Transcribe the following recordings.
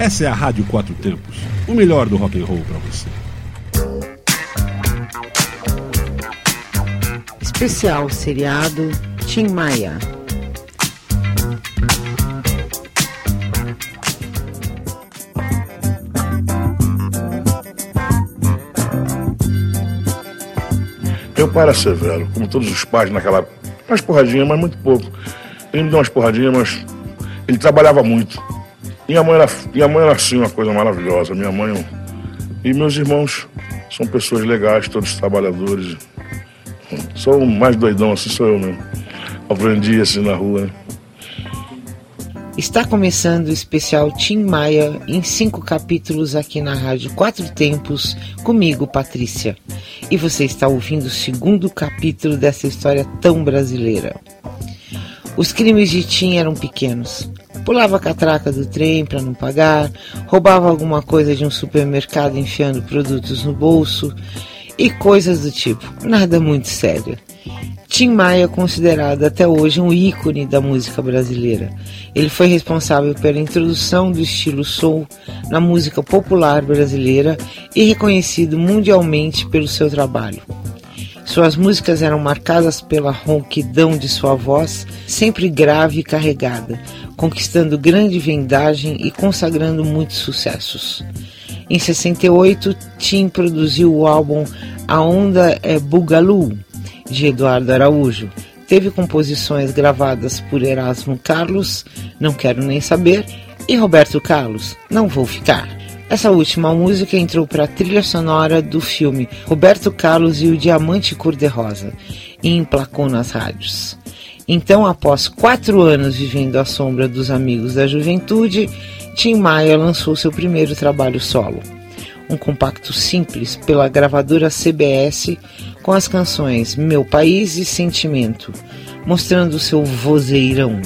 Essa é a Rádio Quatro Tempos, o melhor do rock and roll para você. Especial seriado Tim Maia. Meu pai era severo, como todos os pais naquela Umas porradinhas, mas muito pouco. Ele me deu umas porradinhas, mas ele trabalhava muito. Minha mãe era, minha mãe era assim, uma coisa maravilhosa. Minha mãe e meus irmãos são pessoas legais, todos trabalhadores. Sou mais doidão, assim sou eu mesmo. Aprendi assim na rua. Né? Está começando o especial Tim Maia em cinco capítulos aqui na Rádio Quatro Tempos, comigo, Patrícia. E você está ouvindo o segundo capítulo dessa história tão brasileira. Os crimes de Tim eram pequenos. Pulava a catraca do trem para não pagar, roubava alguma coisa de um supermercado enfiando produtos no bolso e coisas do tipo. Nada muito sério. Tim Maia é considerado até hoje um ícone da música brasileira. Ele foi responsável pela introdução do estilo soul na música popular brasileira e reconhecido mundialmente pelo seu trabalho. Suas músicas eram marcadas pela ronquidão de sua voz, sempre grave e carregada, conquistando grande vendagem e consagrando muitos sucessos. Em 68, Tim produziu o álbum A Onda é Bugalu, de Eduardo Araújo. Teve composições gravadas por Erasmo Carlos, Não Quero Nem Saber, e Roberto Carlos, Não Vou Ficar. Essa última música entrou para a trilha sonora do filme Roberto Carlos e o Diamante Cor-de-Rosa e emplacou nas rádios. Então, após quatro anos vivendo à sombra dos amigos da juventude, Tim Maia lançou seu primeiro trabalho solo um compacto simples pela gravadora CBS com as canções Meu País e Sentimento, mostrando seu vozeirão.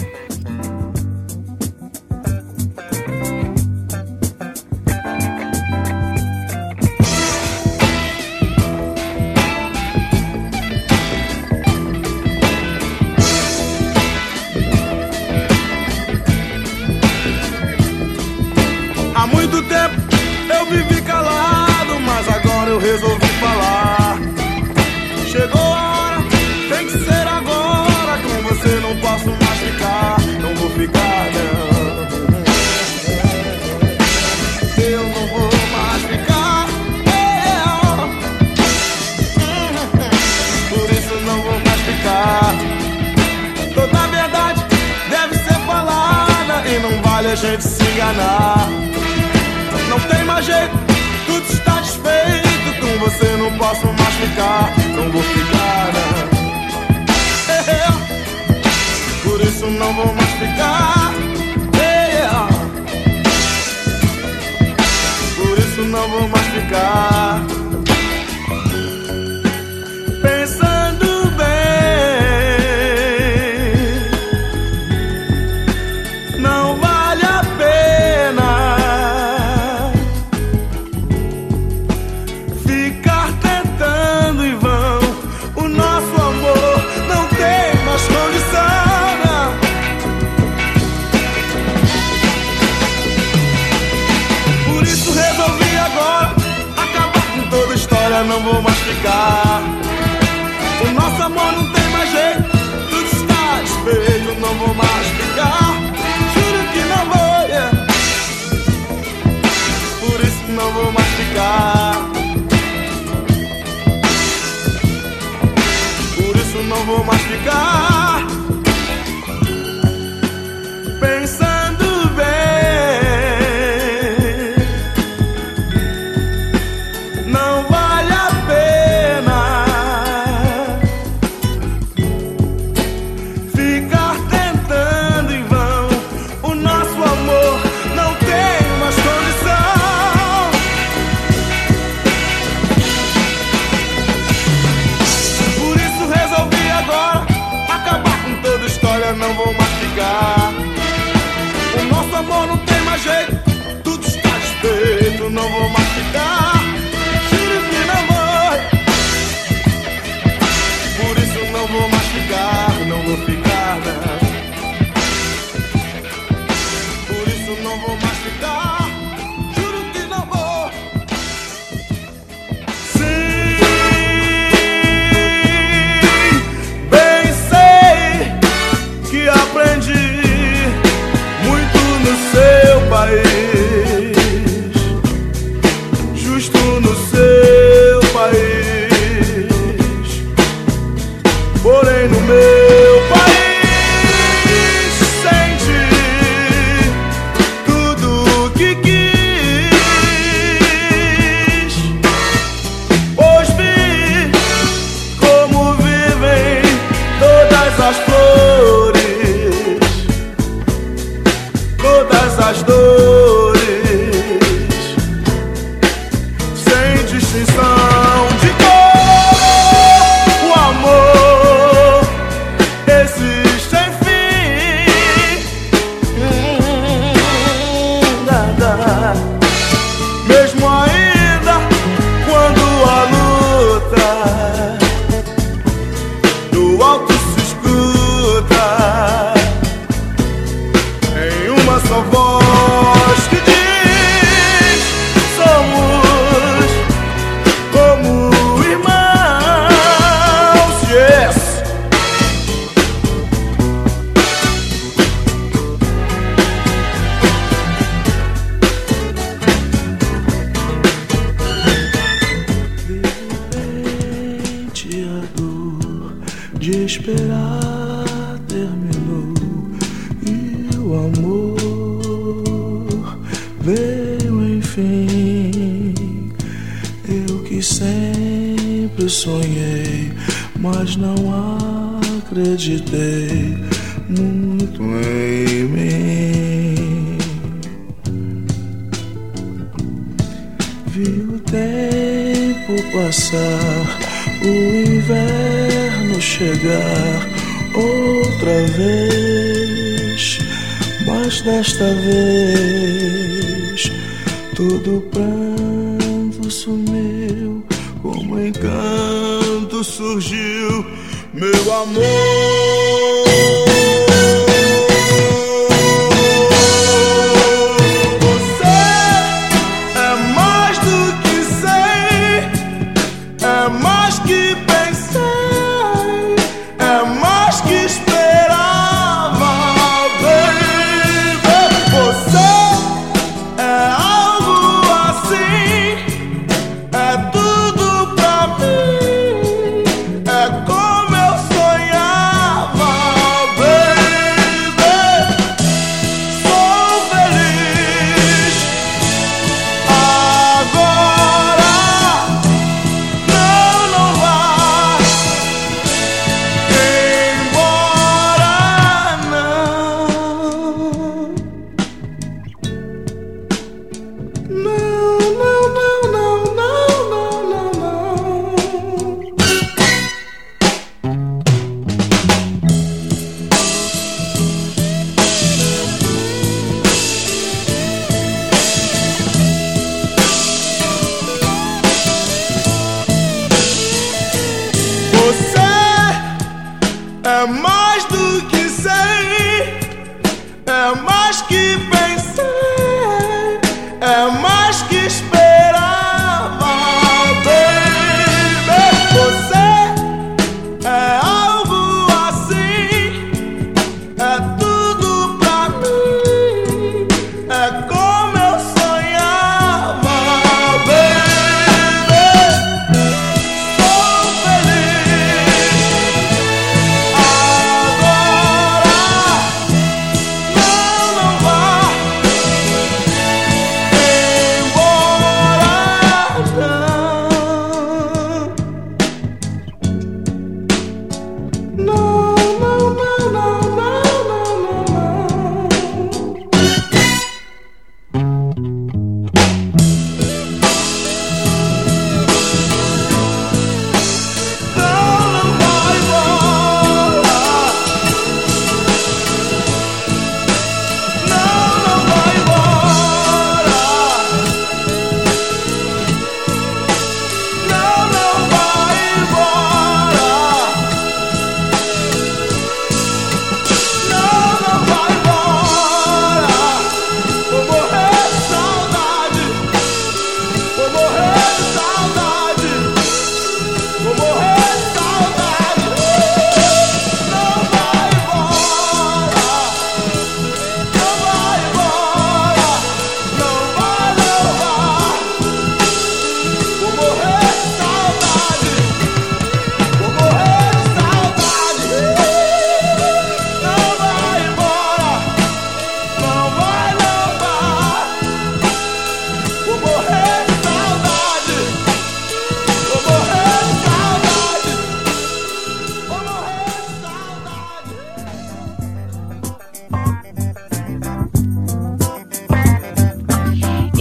as dores. sonhei, mas não acreditei muito em mim. Vi o tempo passar, o inverno chegar outra vez, mas desta vez todo pranto sumiu como encanto surgiu meu amor.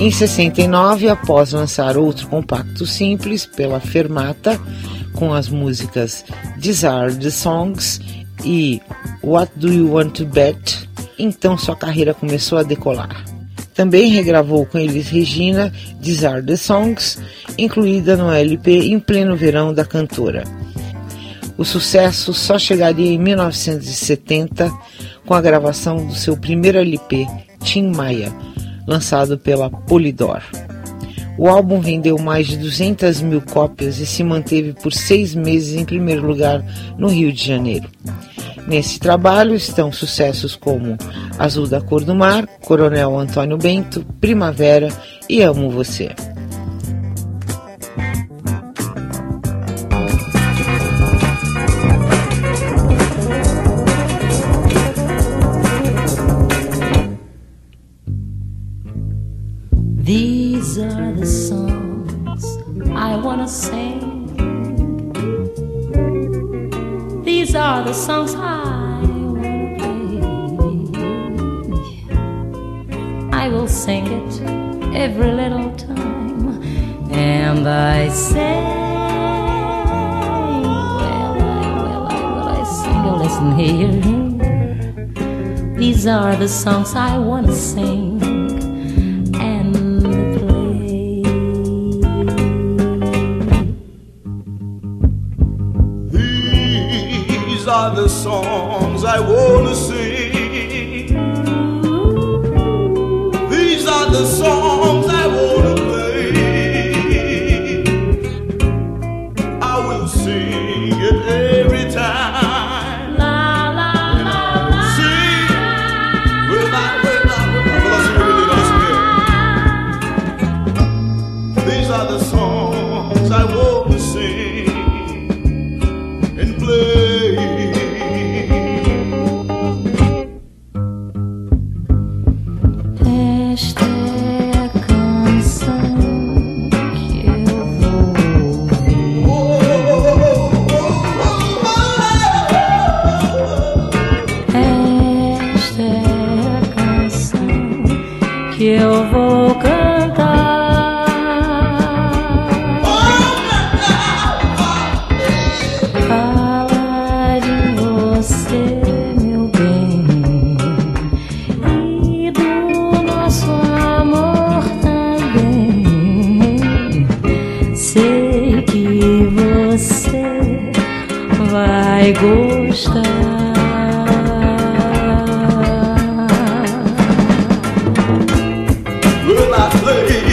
Em 69, após lançar outro compacto simples pela Fermata, com as músicas Desire Songs e What Do You Want to Bet, então sua carreira começou a decolar. Também regravou com eles Regina Desire the Songs, incluída no LP em pleno verão da cantora. O sucesso só chegaria em 1970 com a gravação do seu primeiro LP, Tim Maia, lançado pela Polydor. O álbum vendeu mais de 200 mil cópias e se manteve por seis meses em primeiro lugar no Rio de Janeiro. Nesse trabalho estão sucessos como Azul da Cor do Mar, Coronel Antônio Bento, Primavera e Amo Você. Sing it every time. Will I play?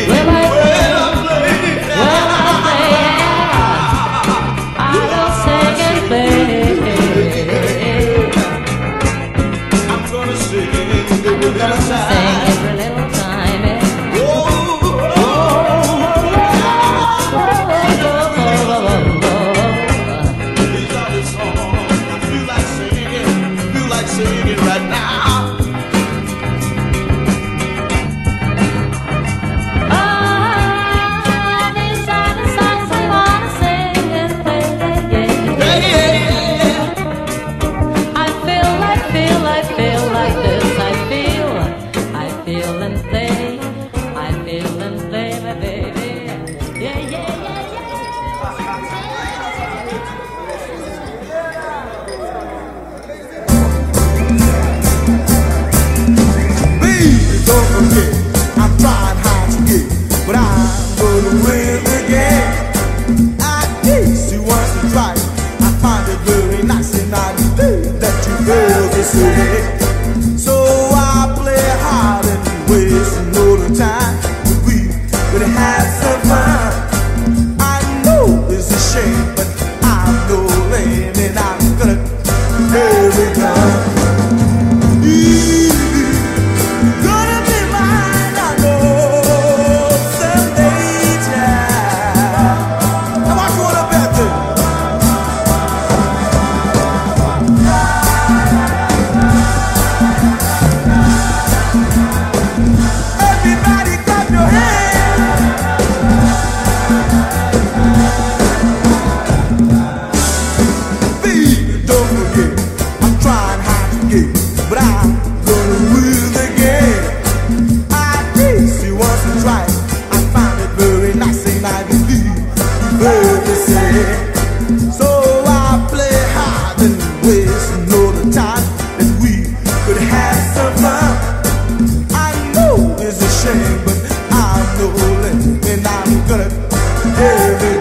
Tear me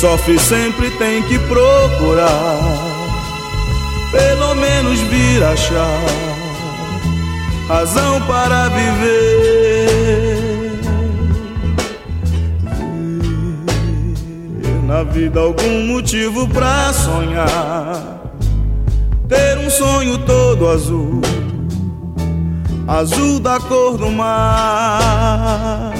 Sofre sempre tem que procurar, pelo menos vir achar razão para viver. Ver na vida algum motivo pra sonhar, ter um sonho todo azul, azul da cor do mar.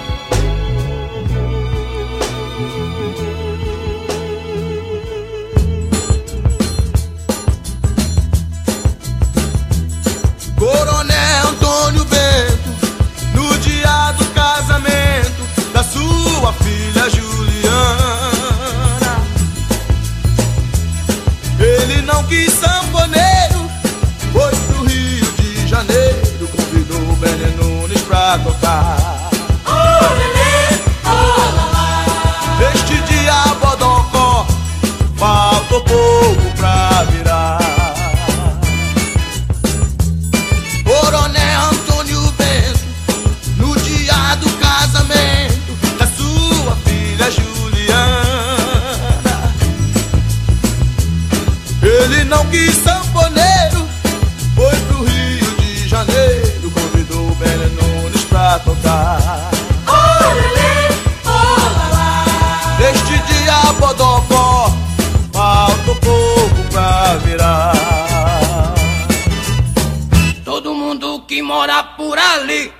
ali,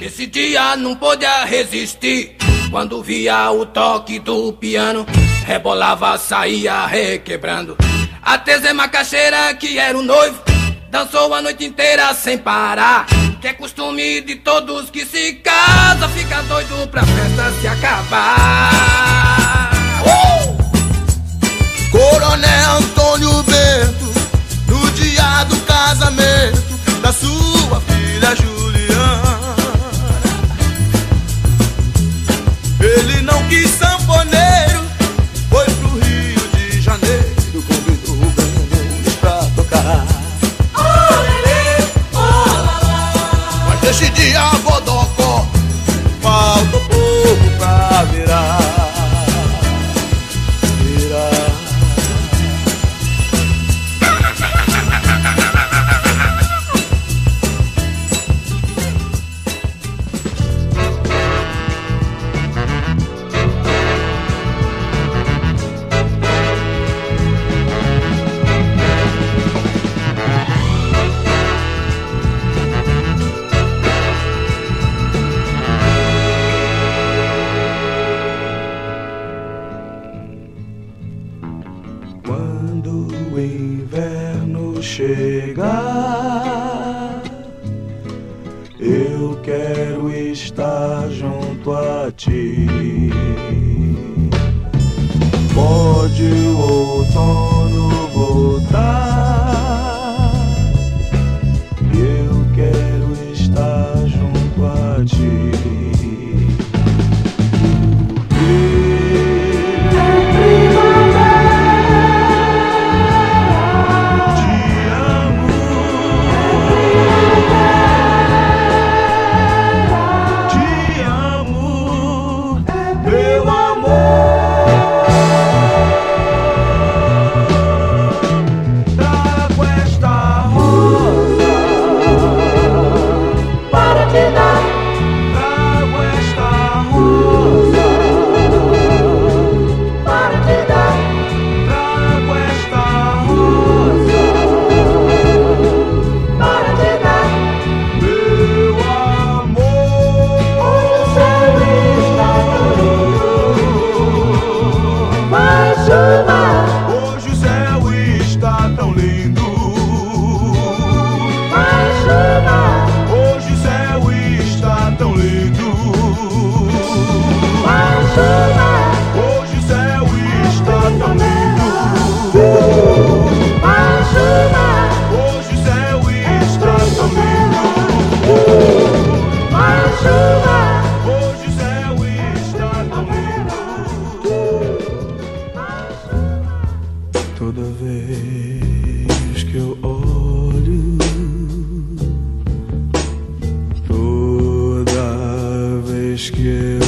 esse dia não pôde resistir. Quando via o toque do piano, rebolava, saía requebrando. Até Zé Macaxeira, que era o noivo, dançou a noite inteira sem parar. Que é costume de todos que se casa, fica doido pra festa se acabar. Uh! Coronel Antônio Bento, no dia do casamento da sua filha Juliana. Mas Toda vez que eu olho, toda vez que eu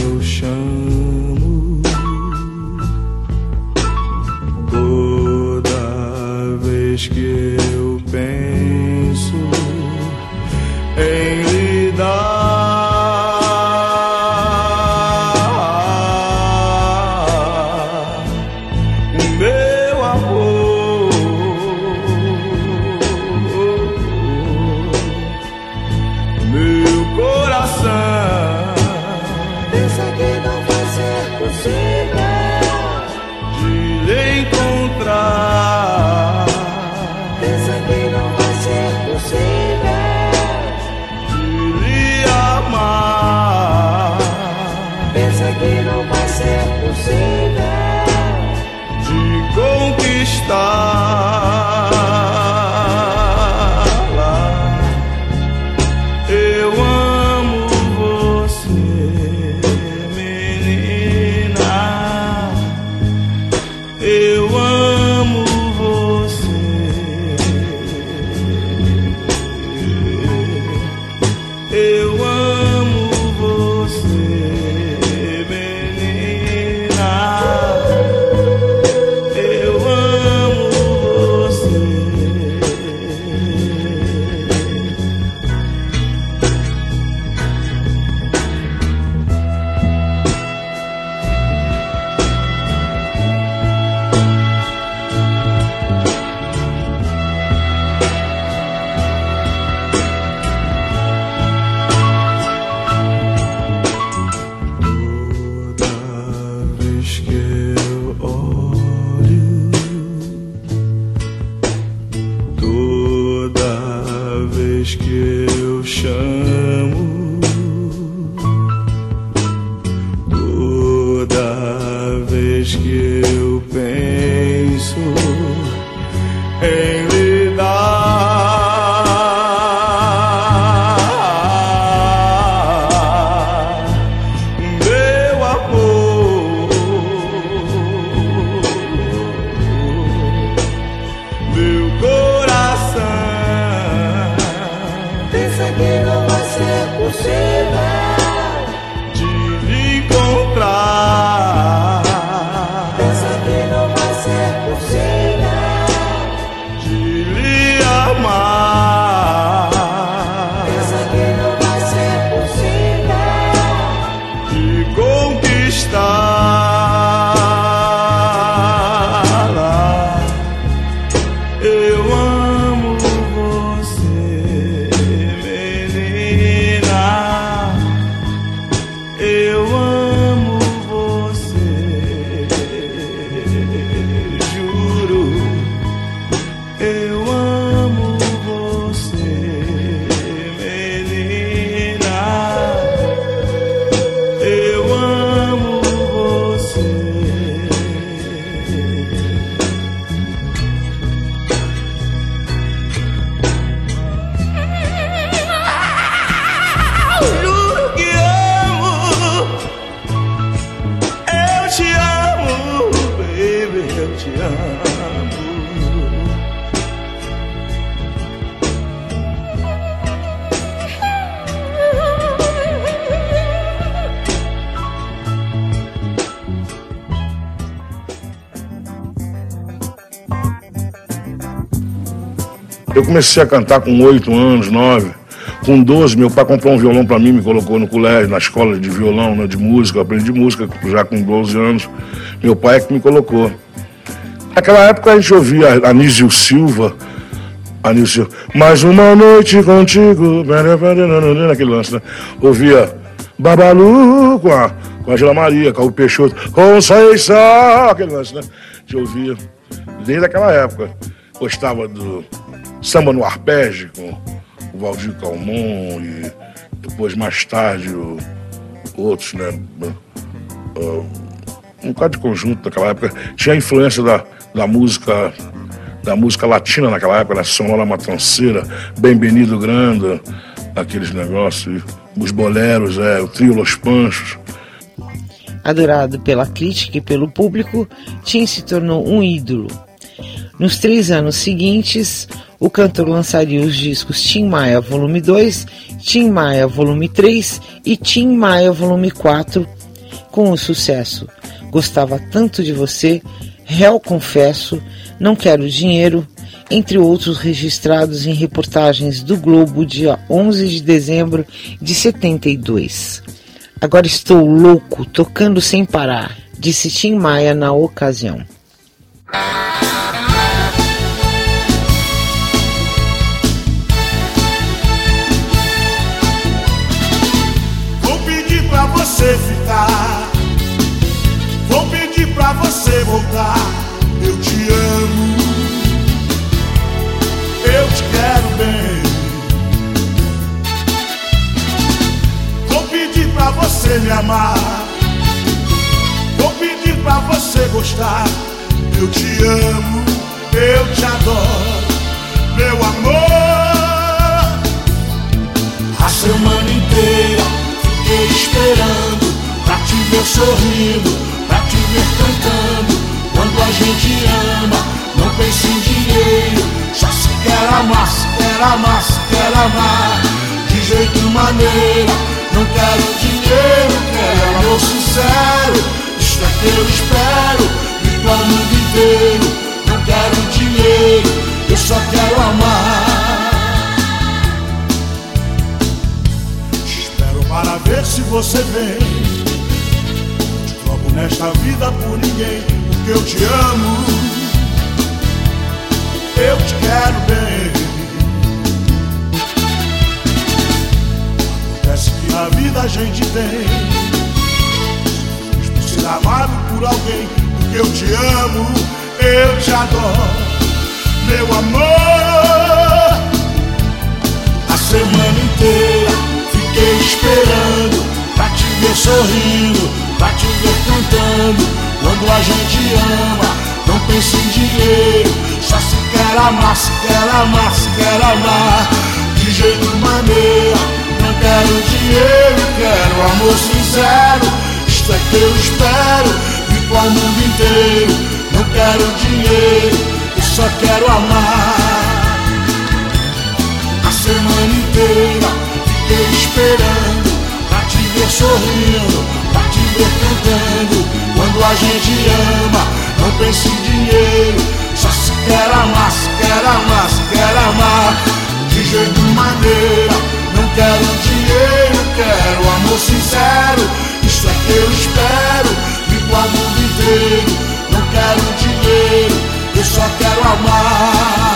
comecei a cantar com oito anos, nove. Com 12, meu pai comprou um violão para mim, me colocou no colégio, na escola de violão, né, de música. Eu aprendi música já com 12 anos. Meu pai é que me colocou. Naquela época a gente ouvia Anísio Silva, Anísio, mais uma noite contigo, naquele lance, né? Ouvia Babalu com a, com a Angela Maria, com o Peixoto, Conceição, aquele lance, né? Gente ouvia desde aquela época. Gostava do samba no arpege com o Valdir Calmon e depois mais tarde o, outros, né? Uh, um bocado de conjunto daquela época. Tinha a influência da, da música da música latina naquela época, da Sonora Matanceira, Bem-vindo Grande, aqueles negócios, os boleros, é, o trio Los Panchos. Adorado pela crítica e pelo público, Tim se tornou um ídolo. Nos três anos seguintes, o cantor lançaria os discos Tim Maia Volume 2, Tim Maia Volume 3 e Tim Maia Volume 4, com o sucesso Gostava Tanto de Você, Réu Confesso, Não Quero Dinheiro, entre outros registrados em reportagens do Globo dia 11 de dezembro de 72. Agora estou louco, tocando sem parar, disse Tim Maia na ocasião. Você ficar. Vou pedir pra você voltar. Gente tem. Por ser amado por alguém, porque eu te amo, eu te adoro, meu amor. A semana inteira fiquei esperando pra te ver sorrindo, pra te ver cantando. Quando a gente ama, não pensa em dinheiro, só se quer amar, se quer amar, se quer amar. De jeito maneira, não quero dinheiro, quero amor sincero. Isto é que eu espero, para o mundo inteiro. Não quero dinheiro, eu só quero amar. A semana inteira fiquei esperando pra te ver sorrindo, pra te ver cantando. Quando a gente ama, não pense em dinheiro, só se quer amar, se quer amar, se quer amar. De jeito maneira, quero dinheiro, quero amor sincero. Isso é que eu espero, vivo ao mundo inteiro. Não quero dinheiro, eu só quero amar.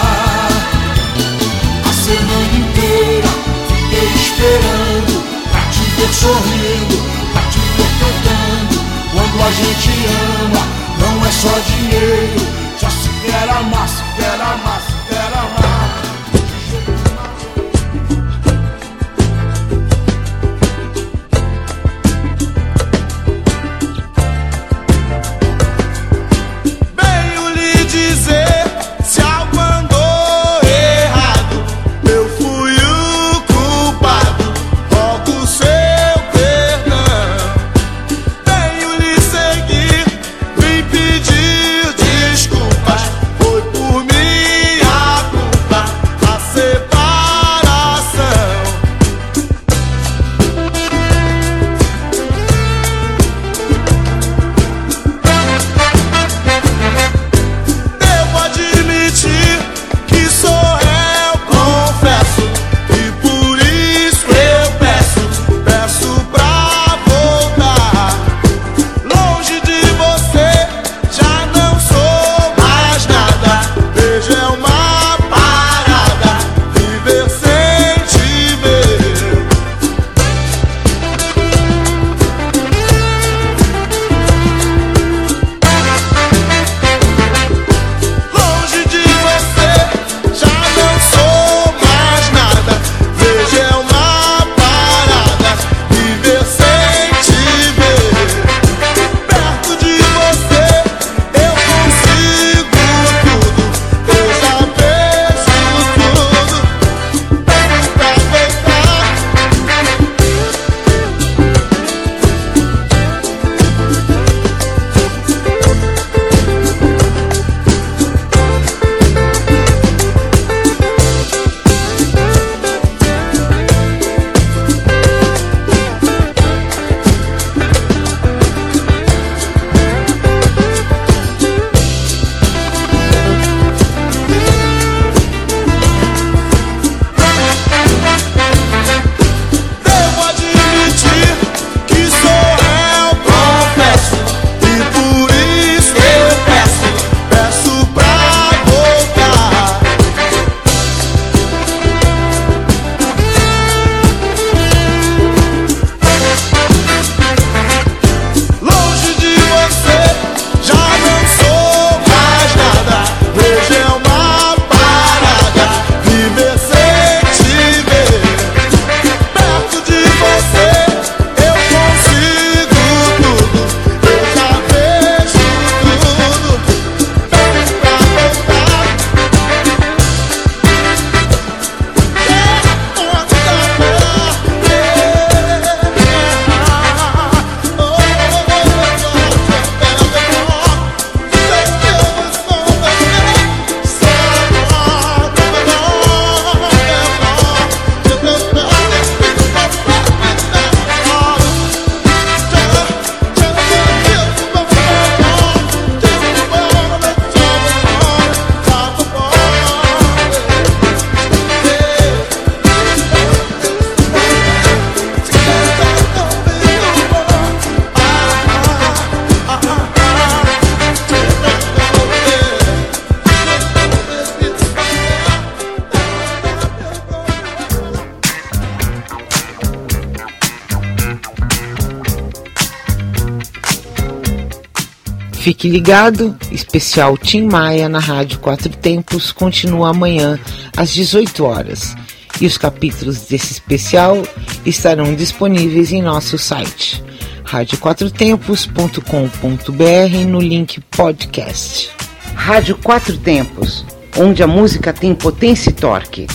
Fique ligado, especial Tim Maia na Rádio Quatro Tempos continua amanhã às 18 horas. E os capítulos desse especial estarão disponíveis em nosso site radioquatrotempos.com.br no link podcast. Rádio Quatro Tempos, onde a música tem potência e torque.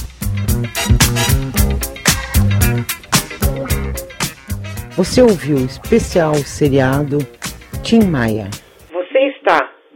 Você ouviu o especial seriado Tim Maia.